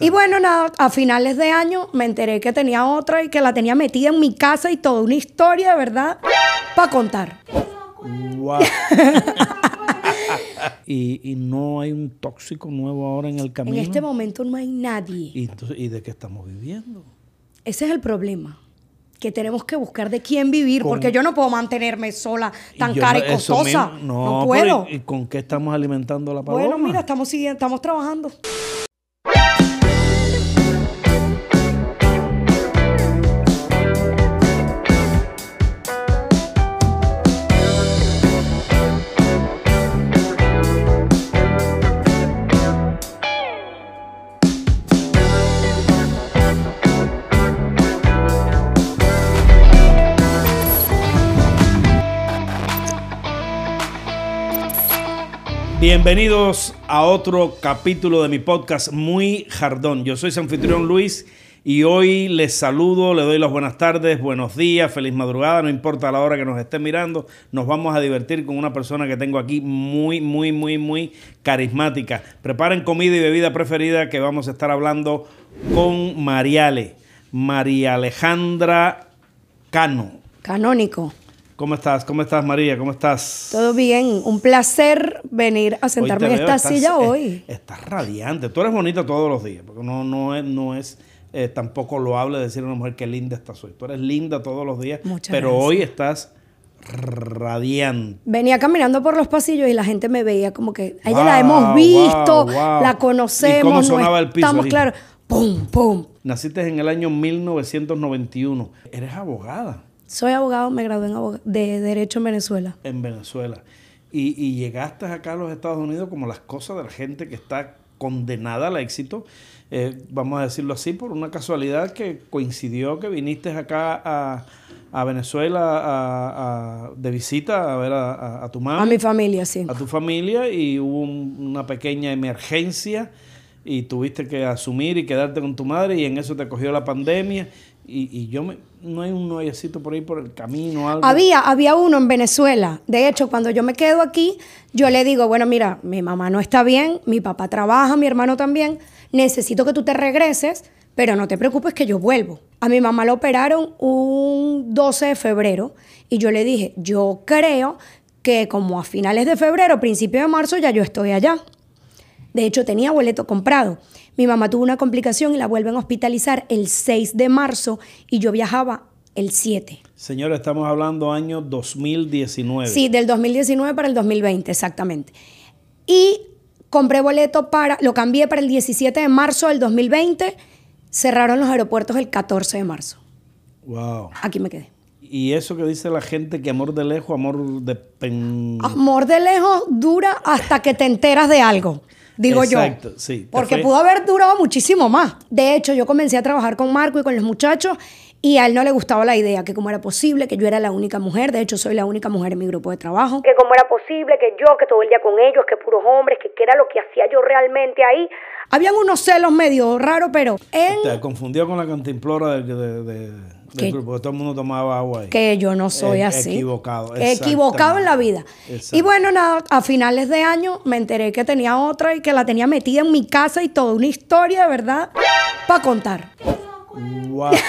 Y bueno, nada, a finales de año me enteré que tenía otra y que la tenía metida en mi casa y toda una historia, de verdad, para contar. Wow. y, y no hay un tóxico nuevo ahora en el camino. En este momento no hay nadie. ¿Y, entonces, ¿y de qué estamos viviendo? Ese es el problema. Que tenemos que buscar de quién vivir, Con- porque yo no puedo mantenerme sola tan cara y costosa. mismo- No, no, puedo. pero ¿y, y con qué estamos alimentando la paloma? Bueno, mira, estamos siguiendo, estamos trabajando. Bienvenidos a otro capítulo de mi podcast Muy Jardón. Yo soy su anfitrión Luis y hoy les saludo, le doy las buenas tardes, buenos días, feliz madrugada, no importa la hora que nos estén mirando, nos vamos a divertir con una persona que tengo aquí muy, muy, muy, muy carismática. Preparen comida y bebida preferida que vamos a estar hablando con Mariale, María Alejandra Cano. Canónico. ¿Cómo estás? ¿Cómo estás María? ¿Cómo estás? Todo bien. Un placer venir a sentarme en esta estás, silla eh, hoy. Estás radiante. Tú eres bonita todos los días, porque no, no es, no es eh, tampoco loable decir a una mujer que linda estás hoy. Tú eres linda todos los días, Muchas pero gracias. hoy estás radiante. Venía caminando por los pasillos y la gente me veía como que a ella Wow, la hemos visto, wow, wow. la conocemos, ¿Y cómo no sonaba el piso estamos claros. ¡Pum, pum! Naciste en el año 1991. Eres abogada Soy abogado, me gradué en abog- de Derecho en Venezuela. en Venezuela. Y, y llegaste acá a los Estados Unidos como las cosas de la gente que está condenada al éxito, eh, vamos a decirlo así, por una casualidad que coincidió que viniste acá a, a Venezuela a- a- de visita a ver a, tu mamá, A mi familia, sí. a tu familia, y hubo un- una pequeña emergencia y tuviste que asumir y quedarte con tu madre y en eso te cogió la pandemia. Y, y yo me, no hay un noviecito por ahí por el camino, algo. Había, había uno en Venezuela. De hecho, cuando yo me quedo aquí, yo le digo, bueno, mira, mi mamá no está bien, mi papá trabaja, mi hermano también. Necesito que tú te regreses, pero no te preocupes que yo vuelvo. A mi mamá la operaron un 12 de febrero y yo le dije, yo creo que como a finales de febrero, principio de marzo, ya yo estoy allá. De hecho, tenía boleto comprado. Mi mamá tuvo una complicación y la vuelven a hospitalizar el 6 de marzo y yo viajaba el 7. Señores, estamos hablando año 2019. Sí, del 2019 para el 2020, exactamente. Y compré boleto para, lo cambié para el 17 de marzo del 2020. Cerraron los aeropuertos el 14 de marzo. Wow. Aquí me quedé. Y eso que dice la gente que amor de lejos, amor de pen... Amor de lejos dura hasta que te enteras de algo, digo Exacto, yo. sí. Porque fue- pudo haber durado muchísimo más. De hecho, yo comencé a trabajar con Marco y con los muchachos y a él no le gustaba la idea, que cómo era posible, que yo era la única mujer, de hecho soy la única mujer en mi grupo de trabajo. Que cómo era posible, que yo, que todo el día con ellos, que puros hombres, que qué era lo que hacía yo realmente ahí. Habían unos celos medio raros, pero Te confundió con la cantimplora de- ¿Qué? del grupo, que todo el mundo tomaba agua ahí. que yo no soy Eh, así. equivocado, Equivocado en la vida. Y bueno, nada, a finales de año me enteré que tenía otra y que la tenía metida en mi casa y toda una historia, de verdad, para contar. Wow.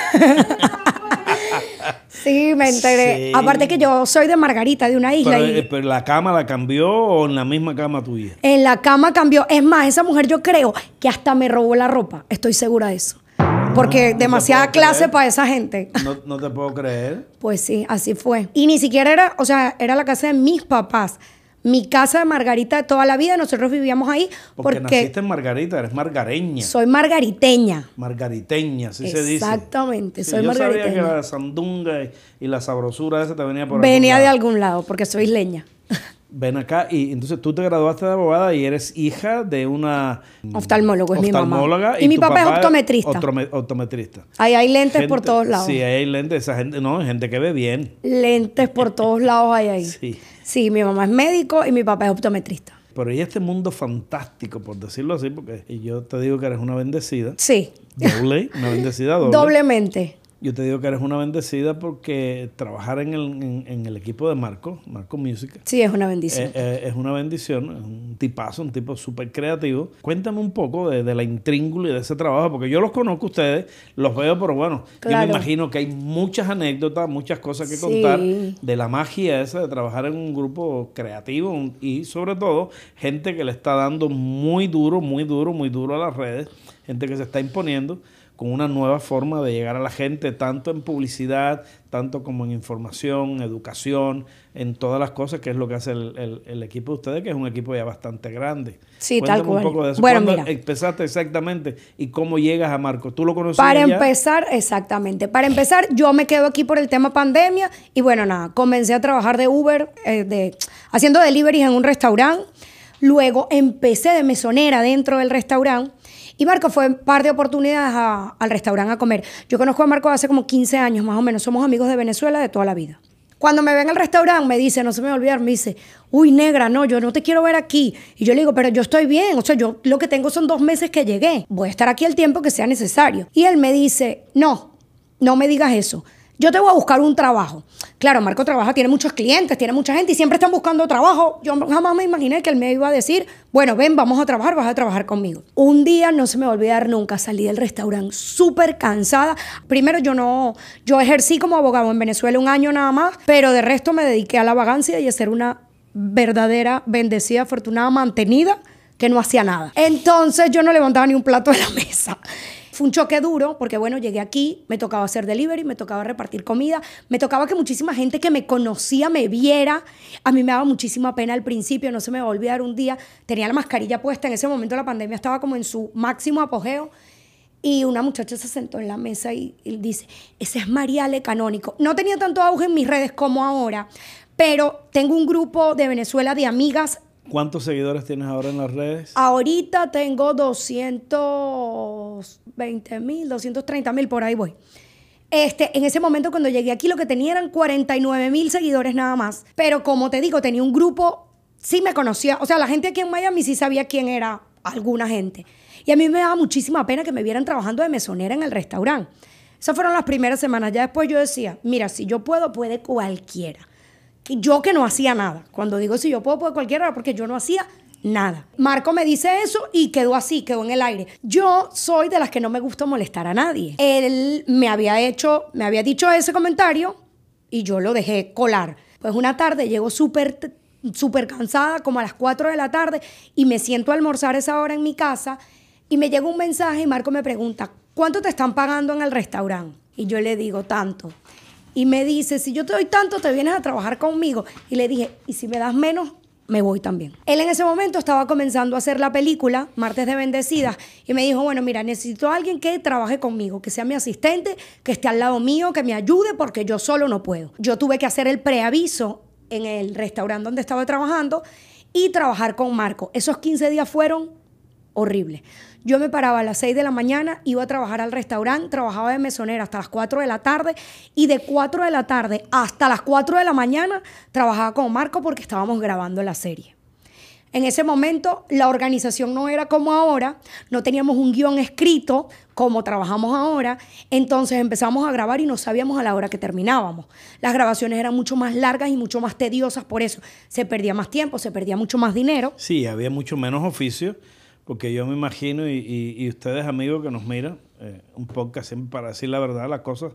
Sí, me enteré. Sí. Aparte que yo soy de Margarita, de una isla. pero, y eh, pero la cama la cambió o en la misma cama tuya. en la cama cambió. Es más, esa mujer yo creo que hasta me robó la ropa. Estoy segura de eso. Porque no demasiada clase creer. para esa gente. No, no te puedo creer. Pues sí, así fue. Y ni siquiera era, o sea, era la casa de mis papás. Mi casa de Margarita de toda la vida, nosotros vivíamos ahí Porque, porque, naciste en Margarita, eres margareña. soy margariteña. Margariteña, así se dice. Exactamente, Sí, soy yo sabía que margariteña. la sandunga y, y la sabrosura esa te venía por Venía algún de algún lado, porque soy leña. Ven acá y entonces tú te graduaste de abogada y eres hija de una Oftalmólogo es mi mamá. oftalmóloga Y mi papá es optometrista. optometrista. Ahí hay lentes por todos lados. Sí, hay lentes, esa gente, no, gente que ve bien. Lentes por todos lados hay ahí. Sí. Sí, mi mamá es médico y mi papá es optometrista. Pero hay este mundo fantástico, por decirlo así, porque y yo te digo que eres una bendecida. Sí, Doble, una bendecida doble. doblemente. Yo te digo que eres una bendecida porque trabajar en el, en, el equipo de Marco, Marco Music. Sí, es una bendición. Eh, eh, es una bendición, es un tipazo, un tipo súper creativo. Cuéntame un poco de, la intríngulo y de ese trabajo, porque yo los conozco ustedes, los veo, pero bueno, yo me imagino que hay muchas anécdotas, muchas cosas que contar de la magia esa de trabajar en un grupo creativo y sobre todo gente que le está dando muy duro, muy duro, muy duro a las redes, gente que se está imponiendo con una nueva forma de llegar a la gente, tanto en publicidad, tanto como en información, educación, en todas las cosas, que es lo que hace el, equipo de ustedes, que es un equipo ya bastante grande. Sí, tal cual. un poco de eso. Bueno, mira. empezaste exactamente y cómo llegas a Marco? ¿Tú lo conoces? Para empezar, exactamente. Para empezar, yo me quedo aquí por el tema pandemia y bueno, nada, comencé a trabajar de Uber, eh, de, haciendo deliveries en un restaurante. Luego empecé de mesonera dentro del restaurante y Marco fue en par de oportunidades al restaurante a comer. Yo conozco a Marco hace como 15 años más o menos. Somos amigos de Venezuela de toda la vida. Cuando me ven al restaurante, me dice, no se me va a olvidar, me dice, uy, negra, no, yo no te quiero ver aquí. Y yo le digo, pero yo estoy bien, o sea, yo lo que tengo son dos meses que llegué, voy a estar aquí el tiempo que sea necesario. Y él me dice, no, no me digas eso yo te voy a buscar un trabajo. Claro, Marco trabaja, tiene muchos clientes, tiene mucha gente y siempre están buscando trabajo. Yo jamás me imaginé que él me iba a decir, bueno, ven, vamos a trabajar, vas a trabajar conmigo. Un día no se me va nunca, salí del restaurante súper cansada. Primero yo no, yo ejercí como abogado en Venezuela un año nada más, pero de resto me dediqué a la vagancia y a ser una verdadera, bendecida, afortunada, mantenida que no hacía nada. Entonces yo no levantaba ni un plato de la mesa. Fue un choque duro porque, bueno, llegué aquí, me tocaba hacer delivery, me tocaba repartir comida, me tocaba que muchísima gente que me conocía me viera. A mí me daba muchísima pena al principio, no se me va a olvidar un día, tenía la mascarilla puesta, en ese momento la pandemia estaba como en su máximo apogeo. Y una muchacha se sentó en la mesa y, dice, ese es Mariale Canónico. No tenía tanto auge en mis redes como ahora, pero tengo un grupo de Venezuela de amigas ¿Cuántos seguidores tienes ahora en las redes? Ahorita tengo 220 mil, 230 mil, por ahí voy. Este, en ese momento cuando llegué aquí lo que tenía eran 49 mil seguidores nada más. Pero como te digo, tenía un grupo, sí me conocía, o sea, la gente aquí en Miami sí sabía quién era alguna gente. Y a mí me daba muchísima pena que me vieran trabajando de mesonera en el restaurante. Esas fueron las primeras semanas. Ya después yo decía, mira, si yo puedo, puede cualquiera yo que no hacía nada. Cuando digo si yo puedo, puedo cualquiera, porque yo no hacía nada. Marco me dice eso y quedó así, quedó en el aire. Yo soy de las que no me gusta molestar a nadie. Él me había hecho, me había dicho ese comentario y yo lo dejé colar. Pues una tarde llego súper súper cansada, como a las 4 de la tarde, y me siento a almorzar esa hora en mi casa y me llega un mensaje y Marco me pregunta, ¿cuánto te están pagando en el restaurante? Y yo le digo, tanto y me dice, si yo te doy tanto, te vienes a trabajar conmigo. Y le dije, y si me das menos, me voy también. Él en ese momento estaba comenzando a hacer la película Martes de Bendecidas y me dijo, bueno, mira, necesito a alguien que trabaje conmigo, que sea mi asistente, que esté al lado mío, que me ayude porque yo solo no puedo. Yo tuve que hacer el preaviso en el restaurante donde estaba trabajando y trabajar con Marco. Esos 15 días fueron horribles. Yo me paraba a las 6 de la mañana, iba a trabajar al restaurante, trabajaba de mesonera hasta las 4 de la tarde y de 4 de la tarde hasta las 4 de la mañana trabajaba con Marco porque estábamos grabando la serie. En ese momento la organización no era como ahora, no teníamos un guion escrito como trabajamos ahora, entonces empezamos a grabar y no sabíamos a la hora que terminábamos. Las grabaciones eran mucho más largas y mucho más tediosas, por eso se perdía más tiempo, se perdía mucho más dinero. Sí, había mucho menos oficio porque yo me imagino, y, y, ustedes amigos que nos miran, eh, un podcast siempre para decir la verdad, las cosas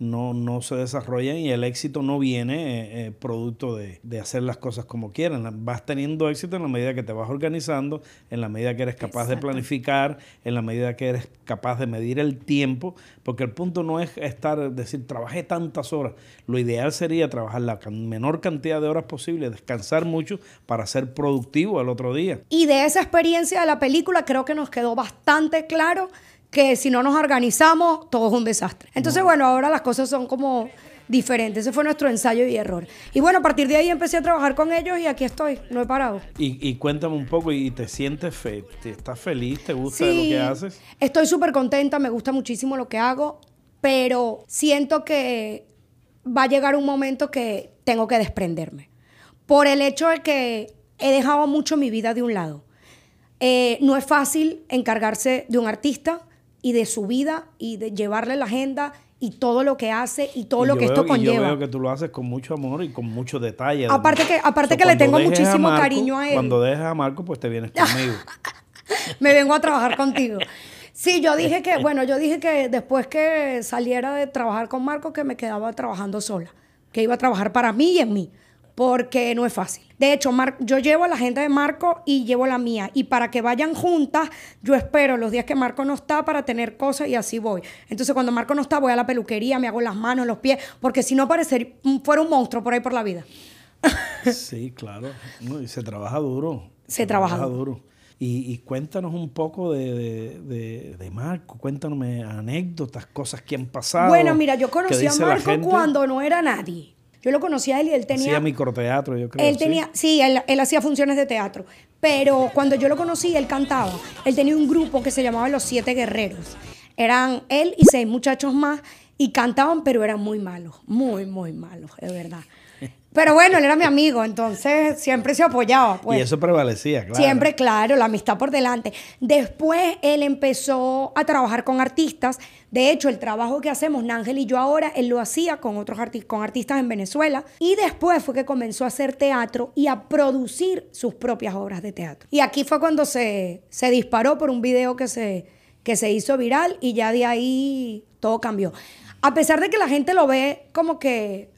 no, no se desarrollan y el éxito no viene eh, eh, producto de, hacer las cosas como quieran. Vas teniendo éxito en la medida que te vas organizando, en la medida que eres capaz de planificar, en la medida que eres capaz de medir el tiempo, porque el punto no es estar, decir, trabajé tantas horas. Lo ideal sería trabajar la menor cantidad de horas posible, descansar mucho para ser productivo al otro día. Y de esa experiencia de la película creo que nos quedó bastante claro que si no nos organizamos, todo es un desastre. Entonces, bueno, ahora las cosas son como diferentes. Ese fue nuestro ensayo y error. Y bueno, a partir de ahí empecé a trabajar con ellos y aquí estoy, no he parado. Y, cuéntame un poco, ¿y te sientes fe estás feliz? ¿Te gusta lo que haces? Estoy súper contenta, me gusta muchísimo lo que hago, pero siento que va a llegar un momento que tengo que desprenderme. Por el hecho de que he dejado mucho mi vida de un lado. Eh, no es fácil encargarse de un artista, y de su vida y de llevarle la agenda y todo lo que hace y todo Y lo que esto veo- y Yo conlleva. veo que tú lo haces con mucho amor y con mucho detalle. Aparte que- aparte O sea, que le tengo a muchísimo Marco- cariño a él. Cuando dejes a Marco, pues te vienes conmigo. me vengo a trabajar contigo. Sí, yo dije que, bueno, yo dije que después que saliera de trabajar con Marco, que me quedaba trabajando sola, que iba a trabajar para mí y en mí, porque no es fácil. De hecho, Mar- yo llevo a la gente de Marco y llevo la mía, y para que vayan juntas, yo espero los días que Marco no está para tener cosas y así voy. Entonces, cuando Marco no está, voy a la peluquería, me hago las manos, los pies, porque si no parecería, fuera un monstruo por ahí por la vida. Sí, claro. No, y se trabaja duro. Se trabaja duro. Y, y cuéntanos un poco de, de- de- de Marco, cuéntanos anécdotas, cosas que han pasado. Bueno, mira, yo conocí a Marco cuando no era nadie. Yo lo conocí a él y él tenía... Hacía microteatro, yo creo. Él sí. tenía, sí, él, él hacía funciones de teatro. Pero cuando yo lo conocí, él cantaba. Él tenía un grupo que se llamaba Los Siete Guerreros. Eran él y seis muchachos más y cantaban, pero eran muy malos. Muy, muy malos, de verdad. Pero bueno, él era mi amigo, entonces siempre se apoyaba. Pues. Y eso prevalecía, claro. Siempre, claro, la amistad por delante. Después él empezó a trabajar con artistas. De hecho, el trabajo que hacemos Nángel y yo ahora, él lo hacía con otros arti- con artistas en Venezuela. Y después fue que comenzó a hacer teatro y a producir sus propias obras de teatro. Y aquí fue cuando se, se disparó por un video que se, que se hizo viral y ya de ahí todo cambió. A pesar de que la gente lo ve como que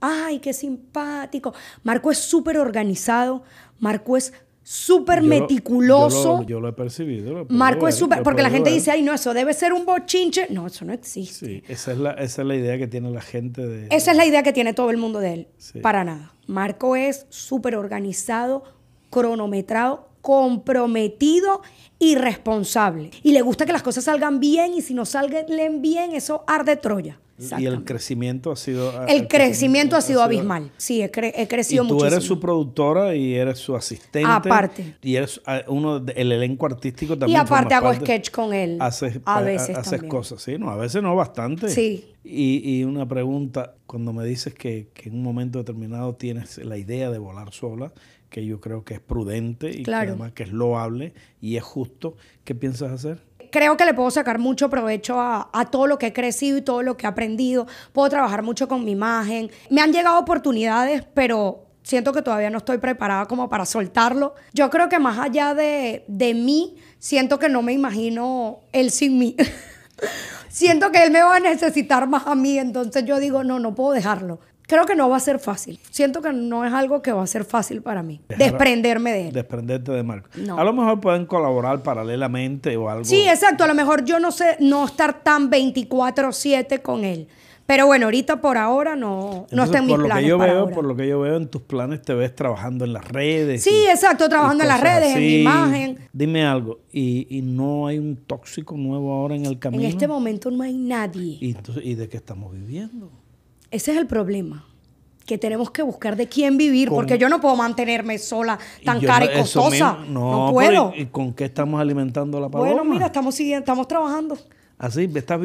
ay, qué simpático. Marco es súper organizado, Marco es súper meticuloso. Yo lo, yo lo he percibido. lo Marco es súper, porque la gente ver. dice, ay, no, eso debe ser un bochinche. No, eso no existe. Sí, esa es, la, esa es la idea que tiene la gente de... Esa es la idea que tiene todo el mundo de él. Sí. Para nada. Marco es súper organizado, cronometrado, comprometido y responsable. Y le gusta que las cosas salgan bien y si no salgan bien, eso arde Troya. Y el crecimiento ha sido... El crecimiento ha sido abismal. Sí, he, cre- he Y tú muchísimo. eres su productora y eres su asistente. Aparte. Y eres ah, uno del elenco artístico Y también. aparte formas hago parte. sketch con él. Haces, a veces haces también. cosas, sí, no, a veces no, bastante. Sí. Y, y una pregunta, cuando me dices que, que en un momento determinado tienes la idea de volar sola, que yo creo que es prudente y Claro. que además que es loable y es justo, ¿qué piensas hacer? Creo que le puedo sacar mucho provecho a, a todo lo que he crecido y todo lo que he aprendido. Puedo trabajar mucho con mi imagen. Me han llegado oportunidades, pero siento que todavía no estoy preparada como para soltarlo. Yo creo que más allá de, de mí, siento que no me imagino él sin mí. siento que él me va a necesitar más a mí, entonces yo digo, no, no puedo dejarlo. Creo que no va a ser fácil. Siento que no es algo que va a ser fácil para mí. Dejar- desprenderme de él. Desprenderte de Marco. No. A lo mejor pueden colaborar paralelamente o algo. Sí, exacto. A lo mejor yo no sé, no estar tan 24-7 con él. Pero bueno, ahorita por ahora no, no Entonces, está en mis por lo planes que yo para veo, ahora. por lo que yo veo en tus planes te ves trabajando en las redes. Sí, y- exacto, trabajando en las redes, en mi imagen. Dime algo, ¿y, y no hay un tóxico nuevo ahora en el camino? En este momento no hay nadie. ¿Y, entonces, ¿y de qué estamos viviendo? Ese es el problema. Que tenemos que buscar de quién vivir, Con- porque yo no puedo mantenerme sola tan cara y no- costosa. mismo- no, pero puedo. ¿y, y con qué estamos alimentando la paloma? Bueno, mira, estamos siguiendo, estamos trabajando. Así, estás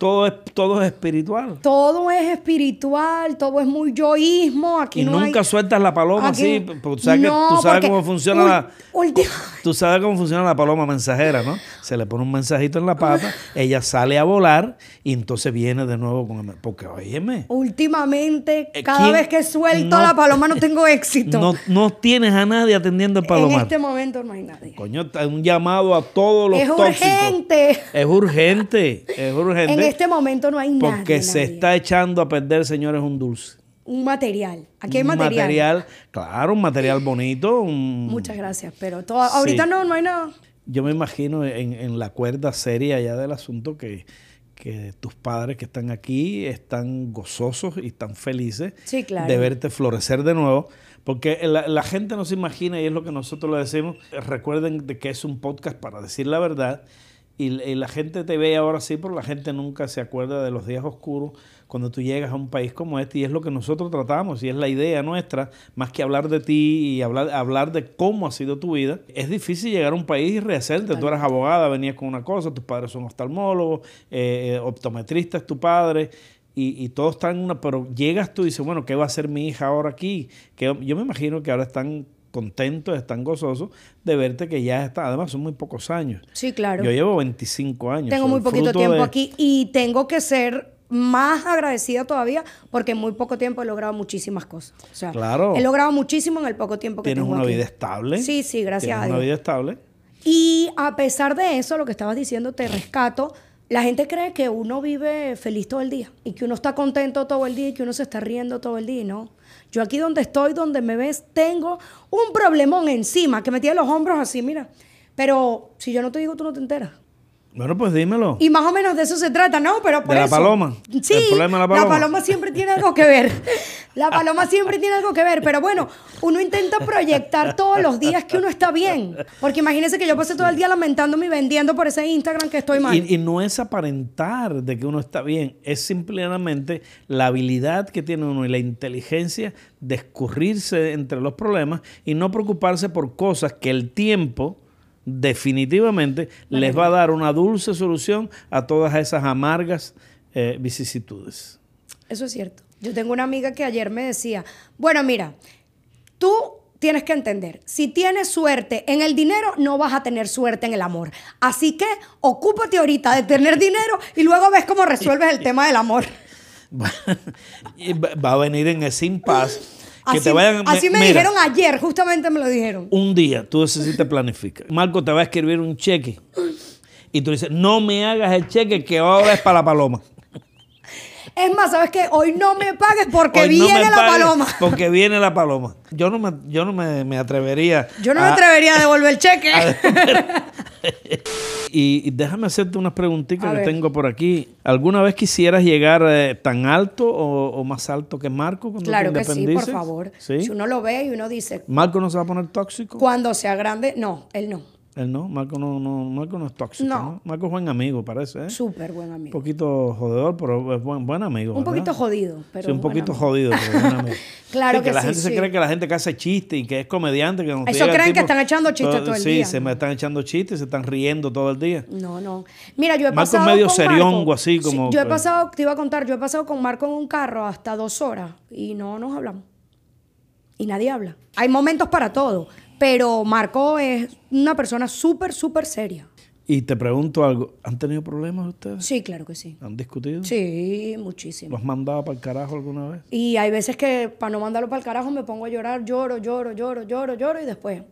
todo es, todo es espiritual. Todo es espiritual, todo es muy yoísmo. Aquí y no nunca hay- sueltas la paloma aquí- así, porque tú sabes, que- No, tú sabes cómo funciona la... última- Tú sabes cómo funciona la paloma mensajera, ¿no? Se le pone un mensajito en la pata, ella sale a volar y entonces viene de nuevo con el... Porque, óyeme, Últimamente, Eh, cada ¿quién- vez que suelto no- la paloma no tengo éxito. no, no tienes a nadie atendiendo el en palomar. este momento no hay nadie. Coño, un llamado a todos los Es tóxicos. urgente. Es urgente, es urgente. En este momento no hay nadie. porque se nadie. está echando a perder, señores, un dulce. Un material. Aquí hay Un material. claro, un material bonito. un- Muchas gracias, pero to- ahorita Sí. no, no hay nada. Yo me imagino en, en la cuerda seria ya del asunto que, que tus padres que están aquí están gozosos y están felices Sí, claro. de verte florecer de nuevo. Porque la, la gente no se imagina, y es lo que nosotros le decimos, recuerden de que es un podcast para decir la verdad, y, y la gente te ve ahora sí, pero la gente nunca se acuerda de los días oscuros cuando tú llegas a un país como este, y es lo que nosotros tratamos, y es la idea nuestra, más que hablar de ti y hablar, hablar de cómo ha sido tu vida. Es difícil llegar a un país y rehacerte. Tú eras abogada, venías con una cosa, tus padres son oftalmólogos, eh, eh, optometrista es tu padre, y, y todo está en una, pero llegas tú y dices, bueno, ¿qué va a hacer mi hija ahora aquí? Que yo me imagino que ahora están contentos, están gozosos de verte que ya está, además son muy pocos años. Sí, claro. Yo llevo 25 años. tengo muy poquito tiempo de- aquí y tengo que ser más agradecida todavía porque en muy poco tiempo he logrado muchísimas cosas. O sea, Claro. he logrado muchísimo en el poco tiempo que Tienes tengo una aquí. vida estable. Sí, sí, gracias Tienes a una vida estable. Y a pesar de eso, lo que estabas diciendo, te rescato. La gente cree que uno vive feliz todo el día y que uno está contento todo el día y que uno se está riendo todo el día. No. Yo aquí donde estoy, donde me ves, tengo un problemón encima que me tiene los hombros así, mira. Pero si yo no te digo, tú no te enteras. Bueno, pues dímelo. Y más o menos de eso se trata, ¿no? Pero por ¿De la eso- paloma? Sí, ¿El problema de la paloma? siempre tiene algo que ver. La paloma siempre tiene algo que ver. Pero bueno, uno intenta proyectar todos los días que uno está bien. Porque imagínese que yo pasé todo el día lamentándome y vendiendo por ese Instagram que estoy mal. Y, y no es aparentar de que uno está bien, es simplemente la habilidad que tiene uno y la inteligencia de escurrirse entre los problemas y no preocuparse por cosas que el tiempo definitivamente les va a dar una dulce solución a todas esas amargas eh, vicisitudes. Eso es cierto. Yo tengo una amiga que ayer me decía, bueno, mira, tú tienes que entender, si tienes suerte en el dinero, no vas a tener suerte en el amor. Así que ocúpate ahorita de tener dinero y luego ves cómo resuelves el tema del amor. Va a venir en ese impasse que Así, te vayan así me mira, dijeron ayer, justamente me lo dijeron. un día tú necesitas planificar. Marco te va a escribir un cheque y tú dices, no me hagas el cheque que ahora es para la paloma. Es más, ¿sabes qué? Hoy no me pagues porque Hoy viene la paloma. Porque viene la paloma. Yo no me, yo no me, me atrevería. Yo no me atrevería a devolver el cheque. Y déjame hacerte unas preguntitas que ver. tengo por aquí. ¿Alguna vez quisieras llegar eh, tan alto o, o más alto que Marco cuando claro te que sí, por favor. ¿Sí? Si uno lo ve y uno dice, ¿Marco no se va a poner tóxico? cuando sea grande, no, él no. Él no. Marco no, no, Marco no es tóxico. No. No. Marco es buen amigo, parece. ¿eh? Súper buen Un amigo. poquito jodedor, pero es buen, buen amigo. Un ¿verdad? poquito jodido, pero sí, un poquito amigo. jodido, pero buen amigo. Claro Sí, que la sí, gente se sí. cree que la gente que hace chistes y que es comediante. Que Eso creen que están echando chistes todo el sí, día. se me están echando chistes, se están riendo todo el día. No, no. Mira, yo he Marco es pasado. medio con seriongo, Marco- así Sí, como- yo he pasado, te iba a contar, yo he pasado con Marco en un carro hasta dos horas y no nos hablamos. Y nadie habla. Hay momentos para todo, pero Marco es una persona súper, súper seria. Y te pregunto algo, ¿han tenido problemas ustedes? Sí, claro que sí. ¿Han discutido? Sí, muchísimo. ¿Los has mandado para el carajo alguna vez? Y hay veces que para no mandarlo para el carajo me pongo a llorar, lloro, lloro, lloro, lloro, lloro y después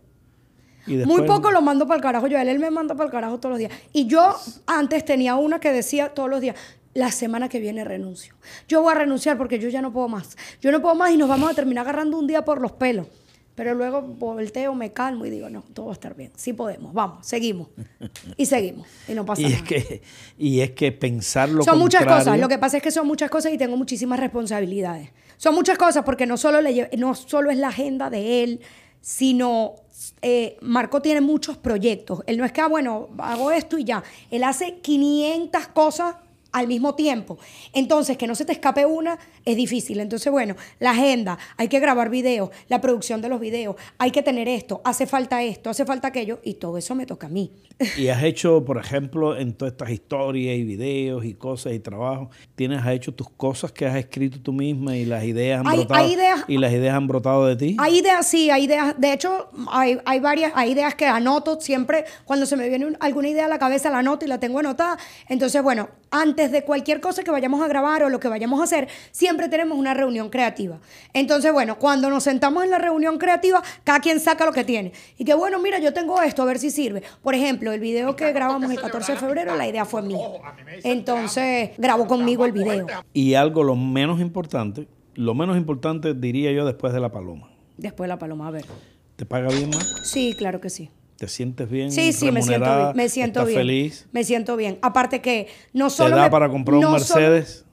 Y después, Muy poco lo mando para el carajo. Yo, él, él me manda para el carajo todos los días. Y yo antes tenía una que decía todos los días, la semana que viene renuncio. Yo voy a renunciar porque yo ya no puedo más. Yo no puedo más y nos vamos a terminar agarrando un día por los pelos. Pero luego volteo, me calmo y digo, no, todo va a estar bien. Sí podemos, vamos, seguimos. Y seguimos. Y no pasa Y es nada. que, y es que pensar lo Son muchas contrario- cosas. Lo que pasa es que son muchas cosas y tengo muchísimas responsabilidades. Son muchas cosas porque no solo, le lle- no solo es la agenda de él, sino eh, Marco tiene muchos proyectos. Él no es que, ah, bueno, hago esto y ya. Él hace 500 cosas al mismo tiempo. Entonces, que no se te escape una es difícil. Entonces, bueno, la agenda, hay que grabar videos, la producción de los videos, hay que tener esto, hace falta esto, hace falta aquello, y todo eso me toca a mí. Y has hecho, por ejemplo, en todas estas historias y videos y cosas y trabajos, tienes has hecho tus cosas que has escrito tú misma y las ideas han Hay- brotado hay ideas- y las ideas han brotado de ti. Hay ideas, sí, hay ideas. De hecho, hay, hay varias, hay ideas que anoto siempre. Cuando se me viene un- alguna idea a la cabeza, la anoto y la tengo anotada. Entonces, bueno, antes de cualquier cosa que vayamos a grabar o lo que vayamos a hacer, siempre tenemos una reunión creativa. Entonces, bueno, cuando nos sentamos en la reunión creativa, cada quien saca lo que tiene. Y que, bueno, mira, yo tengo esto, a ver si sirve. Por ejemplo, el video que grabamos el 14 de febrero, la idea fue mía. Entonces, grabó conmigo el video. Y algo lo menos importante, lo menos importante diría yo después de la paloma. Después la paloma, a ver. ¿Te paga bien más? Sí, claro que sí. ¿Te sientes bien? Sí, sí, me siento bien. Me siento ¿Estás bien. feliz? Me siento bien. Aparte que no ¿Te solo. da me- para comprar un solo- Mercedes?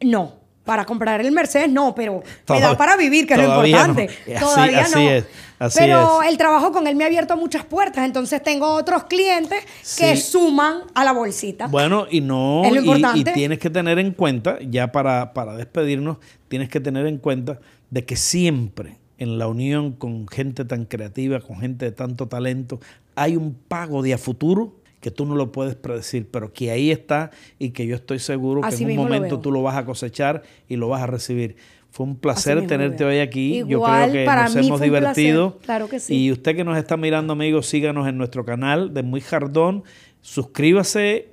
no, para comprar el Mercedes no, pero me da para vivir, que es lo todavía no. importante. Así- Todavía así no. es, así pero es. el trabajo con él me ha abierto muchas puertas. Entonces tengo otros clientes que suman a la bolsita. Bueno, y no, Es lo y- y, importante. tienes que tener en cuenta, ya para, para despedirnos, tienes que tener en cuenta de que siempre en la unión con gente tan creativa, con gente de tanto talento, hay un pago de a futuro que tú no lo puedes predecir, pero que ahí está y que yo estoy seguro Así que en un lo momento tú lo vas a cosechar y lo vas a recibir. Fue un placer tenerte hoy aquí. yo Igual, creo que para nos hemos divertido. Claro que sí. Y usted que nos está mirando, amigos, síganos en nuestro canal de Muy Jardón. Suscríbase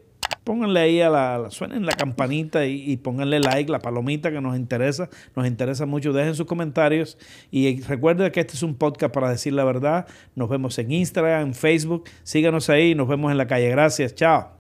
pónganle ahí a la, suenen la campanita y, y, pónganle like, la palomita que nos interesa, nos interesa mucho. Dejen sus comentarios y recuerden que este es un podcast para decir la verdad. Nos vemos en Instagram, en Facebook. Síganos ahí, nos vemos en la calle. Gracias, chao.